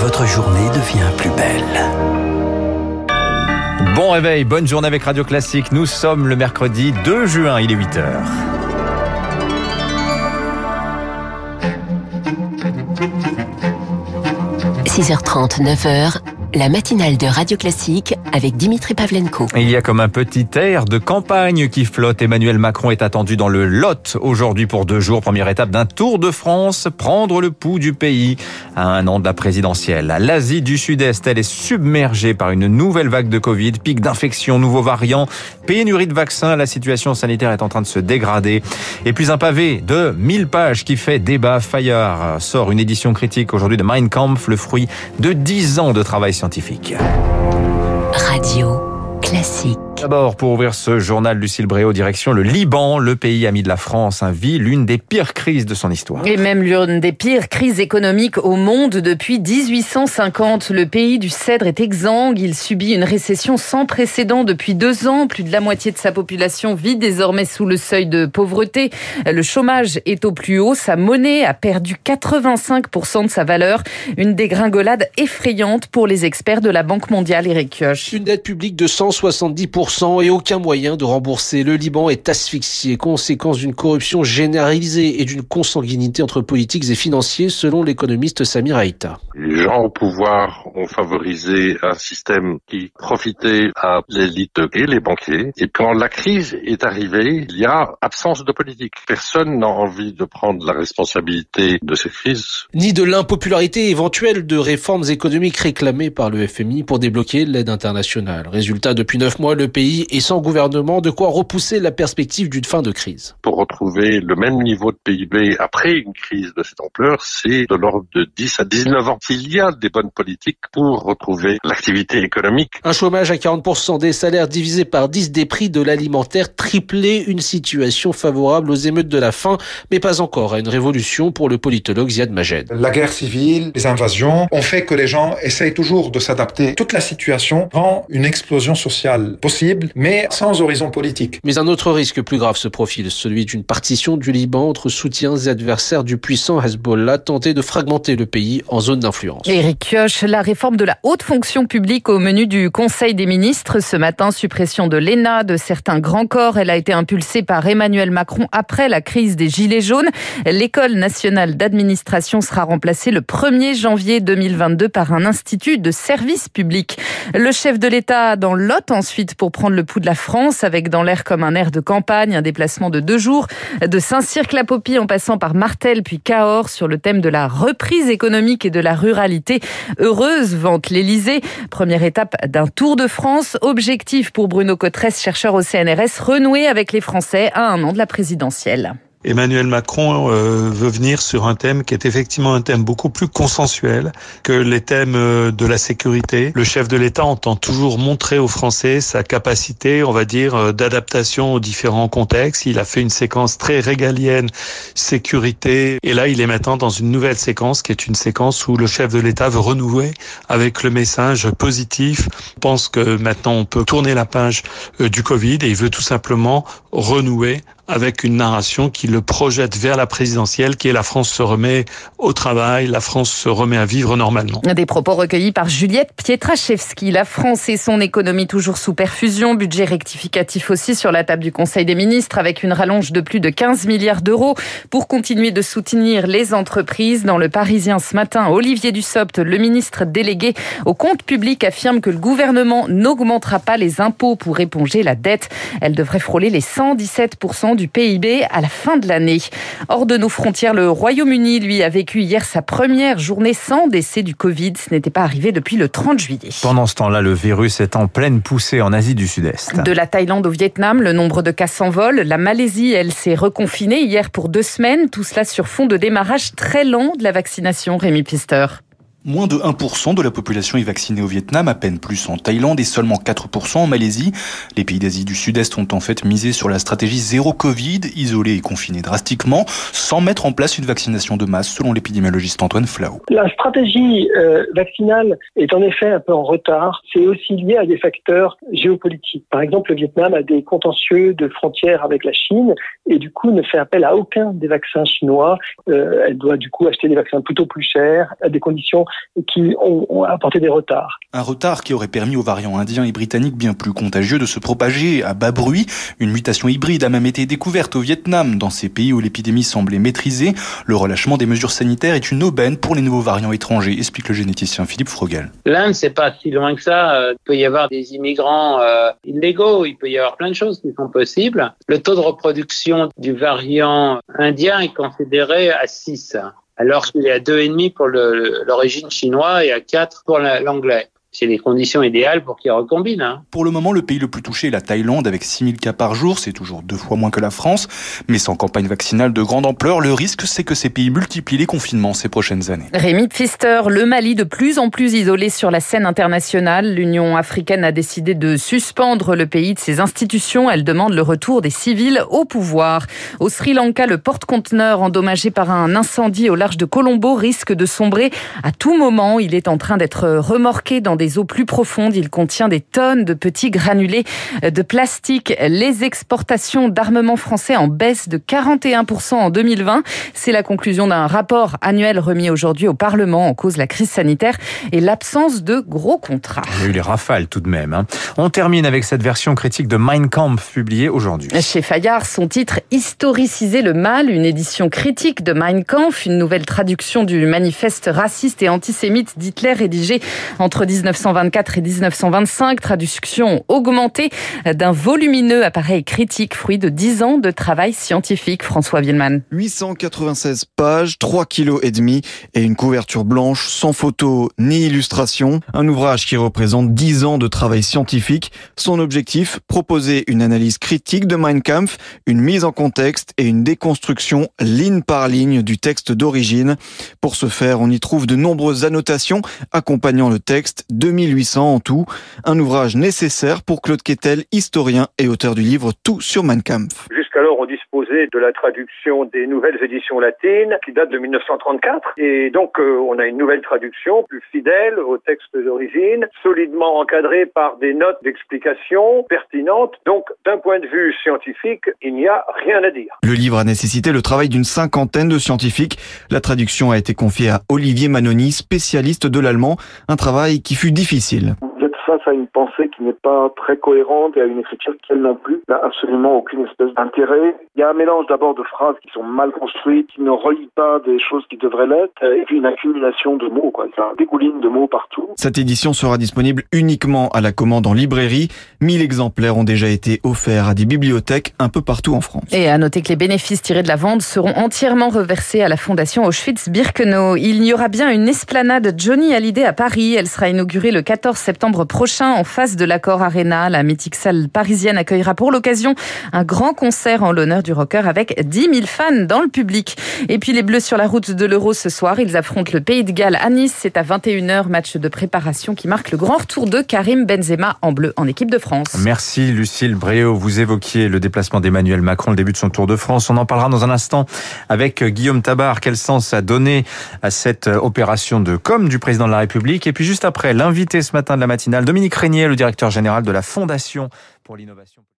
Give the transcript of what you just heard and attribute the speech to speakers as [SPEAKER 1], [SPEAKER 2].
[SPEAKER 1] votre journée devient plus belle.
[SPEAKER 2] Bon réveil, bonne journée avec Radio Classique. Nous sommes le mercredi 2 juin, il est 8h.
[SPEAKER 3] – 6h30, 9h, la matinale de Radio Classique avec Dimitri Pavlenko.
[SPEAKER 2] Il y a comme un petit air de campagne qui flotte. Emmanuel Macron est attendu dans le Lot aujourd'hui pour deux jours. Première étape d'un tour de France, prendre le pouls du pays à un an de la présidentielle. L'Asie du Sud-Est, elle est submergée par une nouvelle vague de Covid, pic d'infection, nouveaux variants, pénurie de vaccins. La situation sanitaire est en train de se dégrader. Et puis un pavé de 1000 pages qui fait débat. Fayard sort une édition critique aujourd'hui de Mein Kampf, le fruit de 10 ans de travail scientifique.
[SPEAKER 3] Radio classique.
[SPEAKER 2] D'abord, pour ouvrir ce journal, Lucille Bréau, direction le Liban, le pays ami de la France, un vit l'une des pires crises de son histoire.
[SPEAKER 4] Et même l'une des pires crises économiques au monde depuis 1850. Le pays du cèdre est exsangue. Il subit une récession sans précédent depuis deux ans. Plus de la moitié de sa population vit désormais sous le seuil de pauvreté. Le chômage est au plus haut. Sa monnaie a perdu 85% de sa valeur. Une dégringolade effrayante pour les experts de la Banque mondiale, Eric Kioch.
[SPEAKER 5] Une dette publique de 170% et aucun moyen de rembourser. Le Liban est asphyxié, conséquence d'une corruption généralisée et d'une consanguinité entre politiques et financiers, selon l'économiste Samir Haïta.
[SPEAKER 6] Les gens au pouvoir ont favorisé un système qui profitait à l'élite et les banquiers. Et quand la crise est arrivée, il y a absence de politique. Personne n'a envie de prendre la responsabilité de cette crise.
[SPEAKER 5] Ni de l'impopularité éventuelle de réformes économiques réclamées par le FMI pour débloquer l'aide internationale. Résultat, depuis neuf mois, le pays et sans gouvernement, de quoi repousser la perspective d'une fin de crise.
[SPEAKER 6] Pour retrouver le même niveau de PIB après une crise de cette ampleur, c'est de l'ordre de 10 à 19 ans. Il y a des bonnes politiques pour retrouver l'activité économique.
[SPEAKER 5] Un chômage à 40%, des salaires divisés par 10, des prix de l'alimentaire triplés, une situation favorable aux émeutes de la faim, mais pas encore à une révolution pour le politologue Ziad Majed.
[SPEAKER 7] La guerre civile, les invasions ont fait que les gens essayent toujours de s'adapter. Toute la situation rend une explosion sociale possible mais sans horizon politique.
[SPEAKER 5] Mais un autre risque plus grave se profile, celui d'une partition du Liban entre soutiens et adversaires du puissant Hezbollah tenté de fragmenter le pays en zone d'influence.
[SPEAKER 4] Éric Kioch, la réforme de la haute fonction publique au menu du Conseil des ministres. Ce matin, suppression de l'ENA, de certains grands corps. Elle a été impulsée par Emmanuel Macron après la crise des Gilets jaunes. L'école nationale d'administration sera remplacée le 1er janvier 2022 par un institut de service public. Le chef de l'État dans Lot ensuite pour prendre le pouls de la France avec dans l'air comme un air de campagne, un déplacement de deux jours de Saint-Cirque-la-Popie en passant par Martel puis Cahors sur le thème de la reprise économique et de la ruralité. Heureuse vente l'Elysée. Première étape d'un tour de France. Objectif pour Bruno Cotresse, chercheur au CNRS, renouer avec les Français à un an de la présidentielle.
[SPEAKER 8] Emmanuel Macron euh, veut venir sur un thème qui est effectivement un thème beaucoup plus consensuel que les thèmes euh, de la sécurité. Le chef de l'État entend toujours montrer aux Français sa capacité, on va dire, euh, d'adaptation aux différents contextes. Il a fait une séquence très régalienne sécurité et là il est maintenant dans une nouvelle séquence qui est une séquence où le chef de l'État veut renouer avec le message positif. Il pense que maintenant on peut tourner la page du Covid et il veut tout simplement renouer avec une narration qui le projette vers la présidentielle, qui est la France se remet au travail, la France se remet à vivre normalement.
[SPEAKER 4] Des propos recueillis par Juliette Pietraszewski. La France et son économie toujours sous perfusion, budget rectificatif aussi sur la table du Conseil des ministres avec une rallonge de plus de 15 milliards d'euros pour continuer de soutenir les entreprises. Dans le Parisien ce matin, Olivier Dussopt, le ministre délégué au compte public, affirme que le gouvernement n'augmentera pas les impôts pour éponger la dette. Elle devrait frôler les 117% du PIB à la fin de l'année. Hors de nos frontières, le Royaume-Uni, lui, a vécu hier sa première journée sans décès du Covid. Ce n'était pas arrivé depuis le 30 juillet.
[SPEAKER 2] Pendant ce temps-là, le virus est en pleine poussée en Asie du Sud-Est.
[SPEAKER 4] De la Thaïlande au Vietnam, le nombre de cas s'envole. La Malaisie, elle, s'est reconfinée hier pour deux semaines. Tout cela sur fond de démarrage très lent de la vaccination. Rémi Pister.
[SPEAKER 9] Moins de 1% de la population est vaccinée au Vietnam, à peine plus en Thaïlande et seulement 4% en Malaisie. Les pays d'Asie du Sud-Est ont en fait misé sur la stratégie zéro Covid, isolés et confinés drastiquement, sans mettre en place une vaccination de masse, selon l'épidémiologiste Antoine Flau.
[SPEAKER 10] La stratégie euh, vaccinale est en effet un peu en retard. C'est aussi lié à des facteurs géopolitiques. Par exemple, le Vietnam a des contentieux de frontières avec la Chine et du coup ne fait appel à aucun des vaccins chinois. Euh, elle doit du coup acheter des vaccins plutôt plus chers, à des conditions qui ont, ont apporté des retards.
[SPEAKER 9] Un retard qui aurait permis aux variants indiens et britanniques bien plus contagieux de se propager à bas bruit. Une mutation hybride a même été découverte au Vietnam, dans ces pays où l'épidémie semblait maîtrisée. Le relâchement des mesures sanitaires est une aubaine pour les nouveaux variants étrangers, explique le généticien Philippe Frogel.
[SPEAKER 11] L'Inde, c'est pas si loin que ça. Euh, il peut y avoir des immigrants euh, illégaux, il peut y avoir plein de choses qui sont possibles. Le taux de reproduction du variant indien est considéré à 6, alors qu'il est à 2,5 pour l'origine chinoise et à 4 pour l'anglais c'est les conditions idéales pour qu'ils recombinent. Hein.
[SPEAKER 9] Pour le moment, le pays le plus touché est la Thaïlande avec 6000 cas par jour. C'est toujours deux fois moins que la France. Mais sans campagne vaccinale de grande ampleur, le risque, c'est que ces pays multiplient les confinements ces prochaines années.
[SPEAKER 4] Rémi Pfister, le Mali de plus en plus isolé sur la scène internationale. L'Union africaine a décidé de suspendre le pays de ses institutions. Elle demande le retour des civils au pouvoir. Au Sri Lanka, le porte-conteneur endommagé par un incendie au large de Colombo risque de sombrer à tout moment. Il est en train d'être remorqué dans des eaux plus profondes. Il contient des tonnes de petits granulés de plastique. Les exportations d'armement français en baisse de 41% en 2020. C'est la conclusion d'un rapport annuel remis aujourd'hui au Parlement en cause la crise sanitaire et l'absence de gros contrats.
[SPEAKER 2] Il y a eu les rafales tout de même. Hein. On termine avec cette version critique de Mein Kampf publiée aujourd'hui.
[SPEAKER 4] Chez Fayard, son titre Historiciser le mal, une édition critique de Mein Kampf, une nouvelle traduction du manifeste raciste et antisémite d'Hitler rédigé entre 19 1924 et 1925, traduction augmentée d'un volumineux appareil critique, fruit de 10 ans de travail scientifique. François Vielman.
[SPEAKER 12] 896 pages, 3 kilos et demi et une couverture blanche sans photo ni illustration. Un ouvrage qui représente 10 ans de travail scientifique. Son objectif, proposer une analyse critique de Mein Kampf, une mise en contexte et une déconstruction ligne par ligne du texte d'origine. Pour ce faire, on y trouve de nombreuses annotations accompagnant le texte 2800 en tout. Un ouvrage nécessaire pour Claude Quetel, historien et auteur du livre Tout sur Mein Kampf.
[SPEAKER 13] Jusqu'alors, on disposait de la traduction des nouvelles éditions latines qui datent de 1934. Et donc, euh, on a une nouvelle traduction plus fidèle au texte d'origine, solidement encadrée par des notes d'explication pertinentes. Donc, d'un point de vue scientifique, il n'y a rien à dire.
[SPEAKER 12] Le livre a nécessité le travail d'une cinquantaine de scientifiques. La traduction a été confiée à Olivier Manoni, spécialiste de l'allemand, un travail qui fut difficile
[SPEAKER 14] face à une pensée qui n'est pas très cohérente et à une écriture qui, elle non plus, n'a absolument aucune espèce d'intérêt. Il y a un mélange d'abord de phrases qui sont mal construites, qui ne relient pas des choses qui devraient l'être, et puis une accumulation de mots, quoi. Ça dégouline de mots partout.
[SPEAKER 12] Cette édition sera disponible uniquement à la commande en librairie. 1000 exemplaires ont déjà été offerts à des bibliothèques un peu partout en France.
[SPEAKER 4] Et à noter que les bénéfices tirés de la vente seront entièrement reversés à la fondation Auschwitz-Birkenau. Il y aura bien une esplanade Johnny Hallyday à Paris. Elle sera inaugurée le 14 septembre prochain en face de l'accord Arena. La mythique salle parisienne accueillera pour l'occasion un grand concert en l'honneur du rocker avec 10 000 fans dans le public. Et puis les Bleus sur la route de l'Euro ce soir, ils affrontent le Pays de Galles à Nice. C'est à 21h, match de préparation qui marque le grand retour de Karim Benzema en bleu en équipe de France.
[SPEAKER 2] Merci Lucille Bréau. Vous évoquiez le déplacement d'Emmanuel Macron, le début de son Tour de France. On en parlera dans un instant avec Guillaume Tabar. Quel sens a donné à cette opération de com du président de la République? Et puis juste après, l'invité ce matin de la matinale, Dominique Régnier, le directeur général de la Fondation pour l'innovation.